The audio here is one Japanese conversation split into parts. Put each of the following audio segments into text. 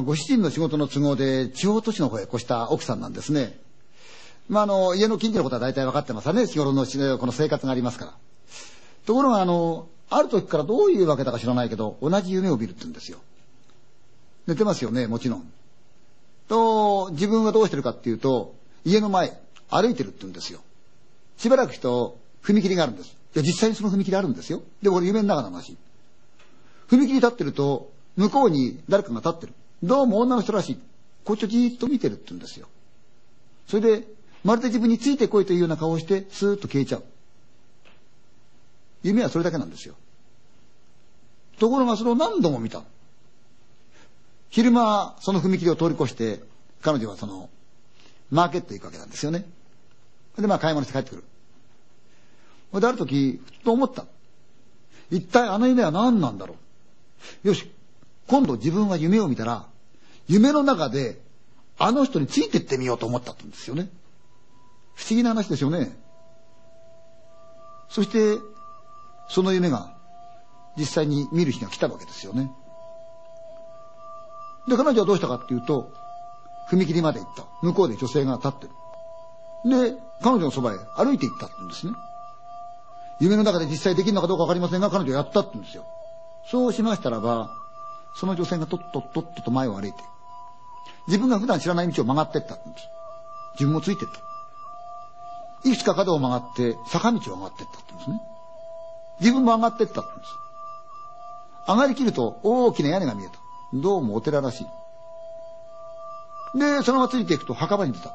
まあ、ご主人の仕事の都合で地方都市の方へ越した奥さんなんですね。まあ、あの、家の近所のことは大体分かってますわね。日頃のこの生活がありますから。ところが、あの、ある時からどういうわけだか知らないけど、同じ夢を見るって言うんですよ。寝てますよね、もちろん。と、自分はどうしてるかっていうと、家の前、歩いてるって言うんですよ。しばらく人、踏切があるんです。いや、実際にその踏切あるんですよ。で、これ夢の中の話。踏切立ってると、向こうに誰かが立ってる。どうも女の人らしい。こっちをじーっと見てるって言うんですよ。それで、まるで自分についてこいというような顔をして、スーッと消えちゃう。夢はそれだけなんですよ。ところがそれを何度も見た。昼間、その踏切を通り越して、彼女はその、マーケット行くわけなんですよね。で、まあ買い物して帰ってくる。で、ある時、ふっと思った。一体あの夢は何なんだろう。よし、今度自分は夢を見たら、夢の中で、あの人についてってみようと思ったんですよね。不思議な話でしょうね。そして、その夢が、実際に見る日が来たわけですよね。で、彼女はどうしたかっていうと、踏切まで行った。向こうで女性が立ってる。で、彼女のそばへ歩いて行ったってんですね。夢の中で実際できるのかどうかわかりませんが、彼女はやったって言うんですよ。そうしましたらば、その女性がとっとっとっとと前を歩いて、自分が普段知らない道を曲がってったんです。自分もついてった。いくつか角を曲がって、坂道を上がってったって言うんですね。自分も上がってったって言うんです。上がりきると大きな屋根が見えた。どうもお寺らしい。で、そのままついていくと墓場に出た。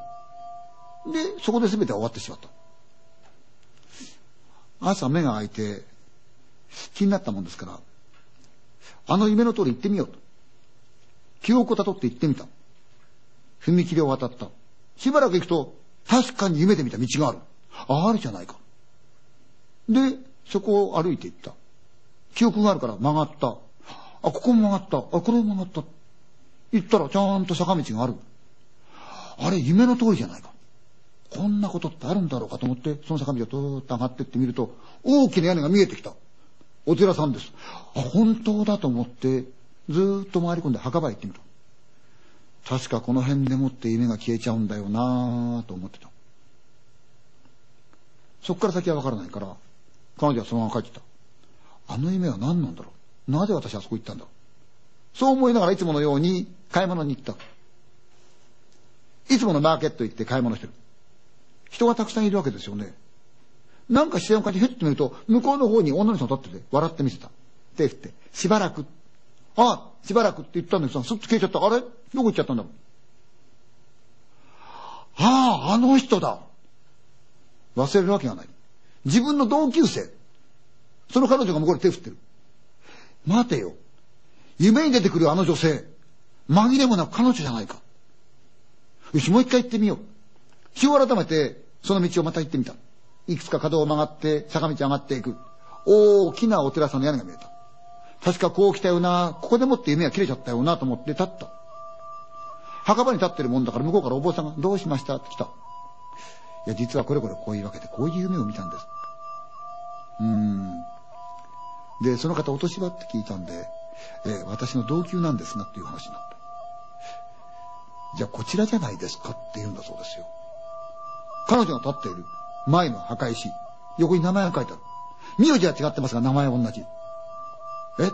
で、そこで全ては終わってしまった。朝目が開いて気になったもんですから、あの夢の通り行ってみようと。記憶をたどって行ってみた。踏切を渡った。しばらく行くと、確かに夢で見た道がある。あ、あるじゃないか。で、そこを歩いて行った。記憶があるから曲がった。あ、ここも曲がった。あ、これも曲がった。行ったらちゃんと坂道がある。あれ、夢の通りじゃないか。こんなことってあるんだろうかと思って、その坂道をずーっと上がってってみると、大きな屋根が見えてきた。お寺さんです。本当だと思って、ずっと回り込んで墓場へ行ってみた。確かこの辺でもって夢が消えちゃうんだよなぁと思ってた。そっから先はわからないから、彼女はそのまま帰ってた。あの夢は何なんだろうなぜ私あそこ行ったんだろうそう思いながらいつものように買い物に行った。いつものマーケット行って買い物してる。人がたくさんいるわけですよね。なんか視線を感じ、ふって見ると、向こうの方に女の人が立ってて、笑ってみせた。手振って、しばらく。ああ、しばらくって言ったんですが、すっと消えちゃった。あれ？どこ行っちゃったんだろう。ああ、あの人だ。忘れるわけがない。自分の同級生。その彼女が向こうで手振ってる。待てよ。夢に出てくるあの女性。紛れもなく彼女じゃないか。よし、もう一回行ってみよう。日を改めて、その道をまた行ってみた。いくつか角を曲がって、坂道上がっていく。大きなお寺さんの屋根が見えた。確かこう来たよな、ここでもって夢が切れちゃったよなと思って立った。墓場に立ってるもんだから向こうからお坊さんが、どうしましたって来た。いや、実はこれこれこういうわけで、こういう夢を見たんです。うーん。で、その方お年はって聞いたんで、えー、私の同級なんですがっていう話になった。じゃあこちらじゃないですかって言うんだそうですよ。彼女が立っている前の墓石、横に名前が書いてある。名字は違ってますが名前は同じ。え？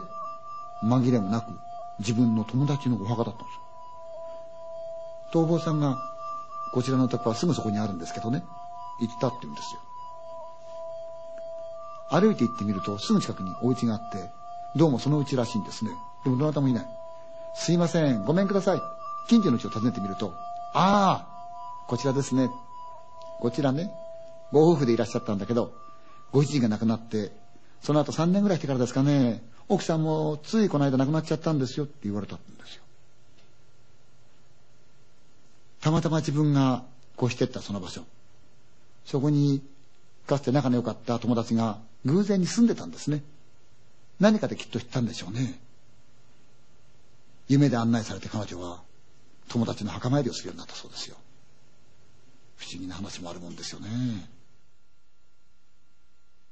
紛れもなく自分の友達のお墓だったんですよ。逃亡さんが、こちらのお宅はすぐそこにあるんですけどね、行ったって言うんですよ。歩いて行ってみるとすぐ近くにお家があって、どうもその家らしいんですね。でもどなたもいない。すいません、ごめんください。近所の家を訪ねてみると、ああ、こちらですね。こちらね、ご夫婦でいらっしゃったんだけど、ご主人が亡くなって、その後3年ぐらいしてからですかね、奥さんもついこの間亡くなっちゃったんですよって言われたんですよ。たまたま自分が越してったその場所。そこにかつて仲の良かった友達が偶然に住んでたんですね。何かできっと知ったんでしょうね。夢で案内されて彼女は友達の墓参りをするようになったそうですよ。不思議な話もあるもんですよね。